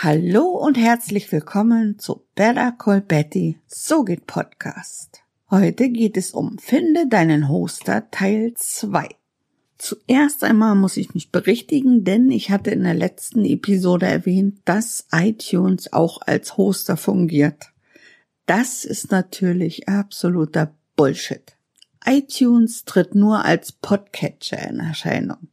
Hallo und herzlich willkommen zu Better Call Betty, so geht Podcast. Heute geht es um Finde deinen Hoster Teil 2. Zuerst einmal muss ich mich berichtigen, denn ich hatte in der letzten Episode erwähnt, dass iTunes auch als Hoster fungiert. Das ist natürlich absoluter Bullshit. iTunes tritt nur als Podcatcher in Erscheinung.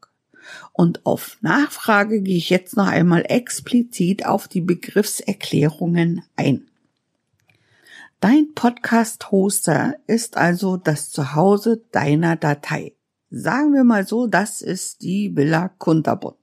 Und auf Nachfrage gehe ich jetzt noch einmal explizit auf die Begriffserklärungen ein. Dein Podcast-Hoster ist also das Zuhause deiner Datei. Sagen wir mal so, das ist die Villa Kunterbund.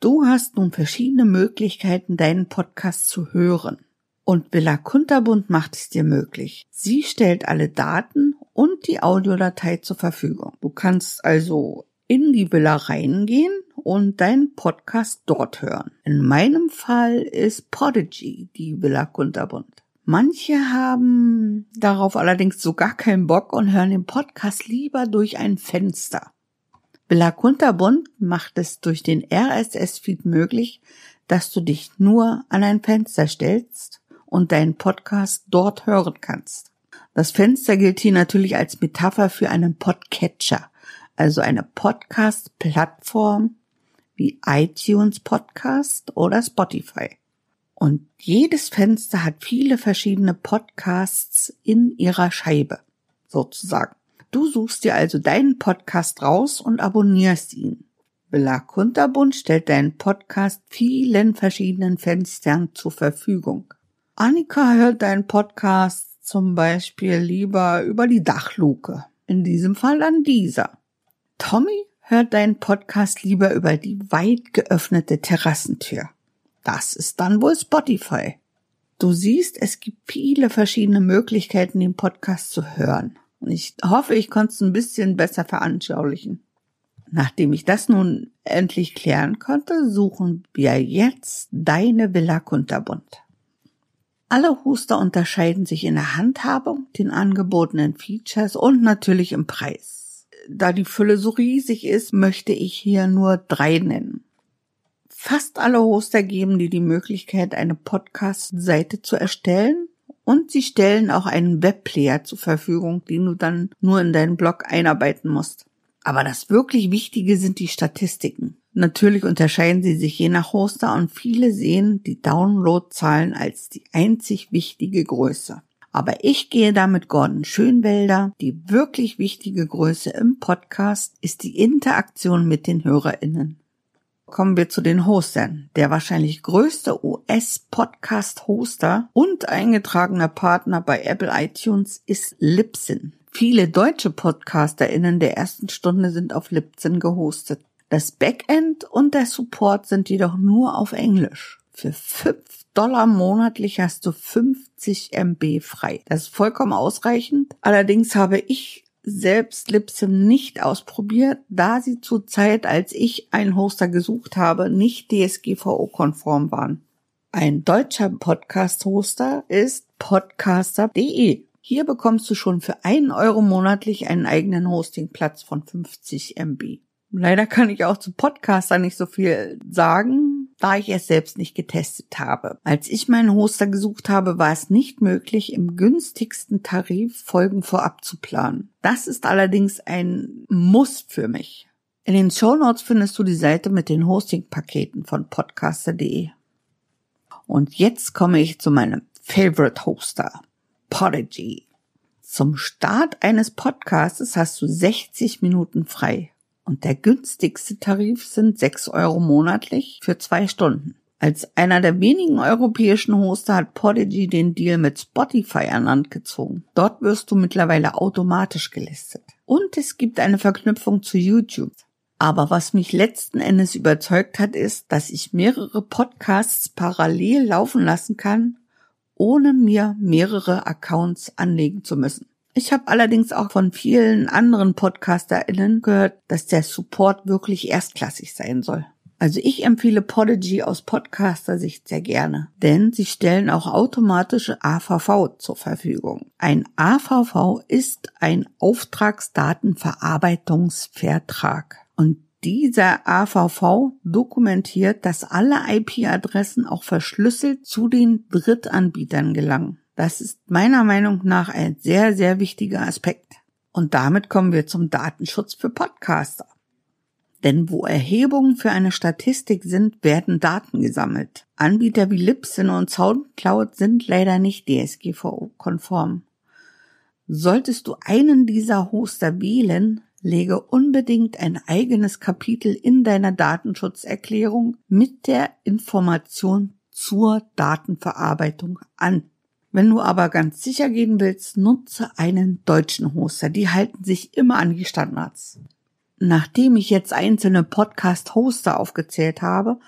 Du hast nun verschiedene Möglichkeiten, deinen Podcast zu hören. Und Villa Kunterbund macht es dir möglich. Sie stellt alle Daten und die Audiodatei zur Verfügung. Du kannst also in die Villa reingehen und deinen Podcast dort hören. In meinem Fall ist Podigy die Villa Kunterbund. Manche haben darauf allerdings so gar keinen Bock und hören den Podcast lieber durch ein Fenster. Villa Kunterbund macht es durch den RSS-Feed möglich, dass du dich nur an ein Fenster stellst und deinen Podcast dort hören kannst. Das Fenster gilt hier natürlich als Metapher für einen Podcatcher, also eine Podcast-Plattform wie iTunes Podcast oder Spotify. Und jedes Fenster hat viele verschiedene Podcasts in ihrer Scheibe, sozusagen. Du suchst dir also deinen Podcast raus und abonnierst ihn. Villa Kunterbund stellt deinen Podcast vielen verschiedenen Fenstern zur Verfügung. Annika hört deinen Podcast zum Beispiel lieber über die Dachluke. In diesem Fall an dieser. Tommy hört deinen Podcast lieber über die weit geöffnete Terrassentür. Das ist dann wohl Spotify. Du siehst, es gibt viele verschiedene Möglichkeiten, den Podcast zu hören. Und ich hoffe, ich konnte es ein bisschen besser veranschaulichen. Nachdem ich das nun endlich klären konnte, suchen wir jetzt deine Villa Kunterbund. Alle Huster unterscheiden sich in der Handhabung, den angebotenen Features und natürlich im Preis. Da die Fülle so riesig ist, möchte ich hier nur drei nennen. Fast alle Hoster geben dir die Möglichkeit, eine Podcast-Seite zu erstellen und sie stellen auch einen Webplayer zur Verfügung, den du dann nur in deinen Blog einarbeiten musst. Aber das wirklich Wichtige sind die Statistiken. Natürlich unterscheiden sie sich je nach Hoster und viele sehen die Downloadzahlen als die einzig wichtige Größe. Aber ich gehe da mit Gordon Schönwelder. Die wirklich wichtige Größe im Podcast ist die Interaktion mit den HörerInnen kommen wir zu den Hostern. Der wahrscheinlich größte US-Podcast-Hoster und eingetragener Partner bei Apple iTunes ist Libsyn. Viele deutsche PodcasterInnen der ersten Stunde sind auf Libsyn gehostet. Das Backend und der Support sind jedoch nur auf Englisch. Für 5 Dollar monatlich hast du 50 MB frei. Das ist vollkommen ausreichend. Allerdings habe ich selbst Libsyn nicht ausprobiert, da sie zur Zeit, als ich einen Hoster gesucht habe, nicht DSGVO-konform waren. Ein deutscher Podcast-Hoster ist podcaster.de. Hier bekommst du schon für einen Euro monatlich einen eigenen Hostingplatz von 50 MB. Leider kann ich auch zu Podcaster nicht so viel sagen, da ich es selbst nicht getestet habe. Als ich meinen Hoster gesucht habe, war es nicht möglich, im günstigsten Tarif Folgen vorab zu planen. Das ist allerdings ein Muss für mich. In den Show Notes findest du die Seite mit den Hosting-Paketen von podcaster.de. Und jetzt komme ich zu meinem Favorite Hoster, Podigy. Zum Start eines Podcasts hast du 60 Minuten frei und der günstigste Tarif sind 6 Euro monatlich für zwei Stunden. Als einer der wenigen europäischen Hoster hat Podigy den Deal mit Spotify an Land gezogen. Dort wirst du mittlerweile automatisch gelistet. Und es gibt eine Verknüpfung zu YouTube. Aber was mich letzten Endes überzeugt hat, ist, dass ich mehrere Podcasts parallel laufen lassen kann, ohne mir mehrere Accounts anlegen zu müssen. Ich habe allerdings auch von vielen anderen PodcasterInnen gehört, dass der Support wirklich erstklassig sein soll. Also ich empfehle Podigy aus Podcaster-Sicht sehr gerne, denn sie stellen auch automatische AVV zur Verfügung. Ein AVV ist ein Auftragsdatenverarbeitungsvertrag. Und Dieser AVV dokumentiert, dass alle IP-Adressen auch verschlüsselt zu den Drittanbietern gelangen. Das ist meiner Meinung nach ein sehr, sehr wichtiger Aspekt. Und damit kommen wir zum Datenschutz für Podcaster. Denn wo Erhebungen für eine Statistik sind, werden Daten gesammelt. Anbieter wie Libsyn und Soundcloud sind leider nicht DSGVO-konform. Solltest du einen dieser Hoster wählen, lege unbedingt ein eigenes Kapitel in deiner Datenschutzerklärung mit der Information zur Datenverarbeitung an. Wenn du aber ganz sicher gehen willst, nutze einen deutschen Hoster. Die halten sich immer an die Standards. Nachdem ich jetzt einzelne Podcast-Hoster aufgezählt habe,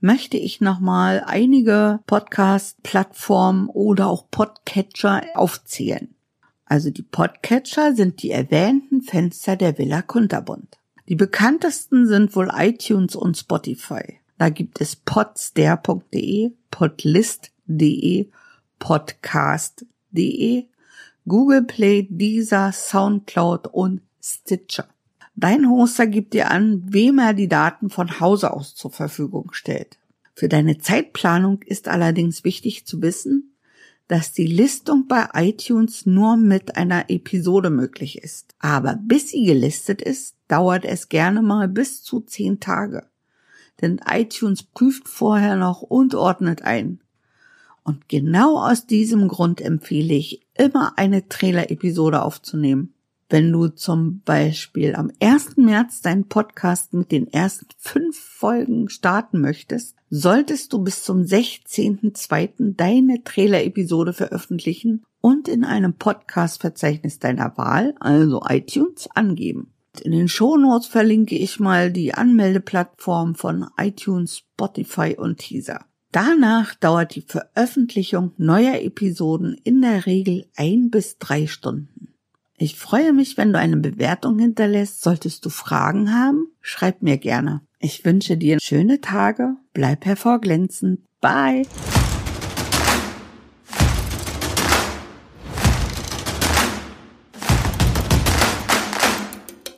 möchte ich nochmal einige Podcast-Plattformen oder auch Podcatcher aufzählen. Also die Podcatcher sind die erwähnten Fenster der Villa Kunterbund. Die bekanntesten sind wohl iTunes und Spotify. Da gibt es podster.de, podlist.de, podcast.de, Google Play, Deezer, Soundcloud und Stitcher. Dein Hoster gibt dir an, wem er die Daten von Hause aus zur Verfügung stellt. Für deine Zeitplanung ist allerdings wichtig zu wissen, dass die Listung bei iTunes nur mit einer Episode möglich ist. Aber bis sie gelistet ist, dauert es gerne mal bis zu zehn Tage. Denn iTunes prüft vorher noch und ordnet ein. Und genau aus diesem Grund empfehle ich immer eine Trailer-Episode aufzunehmen. Wenn du zum Beispiel am 1. März deinen Podcast mit den ersten fünf Folgen starten möchtest, solltest du bis zum 16.02. deine Trailer-Episode veröffentlichen und in einem Podcast-Verzeichnis deiner Wahl, also iTunes, angeben. In den Shownotes verlinke ich mal die Anmeldeplattform von iTunes, Spotify und Teaser. Danach dauert die Veröffentlichung neuer Episoden in der Regel ein bis drei Stunden. Ich freue mich, wenn du eine Bewertung hinterlässt. Solltest du Fragen haben, schreib mir gerne. Ich wünsche dir schöne Tage, bleib hervorglänzend. Bye!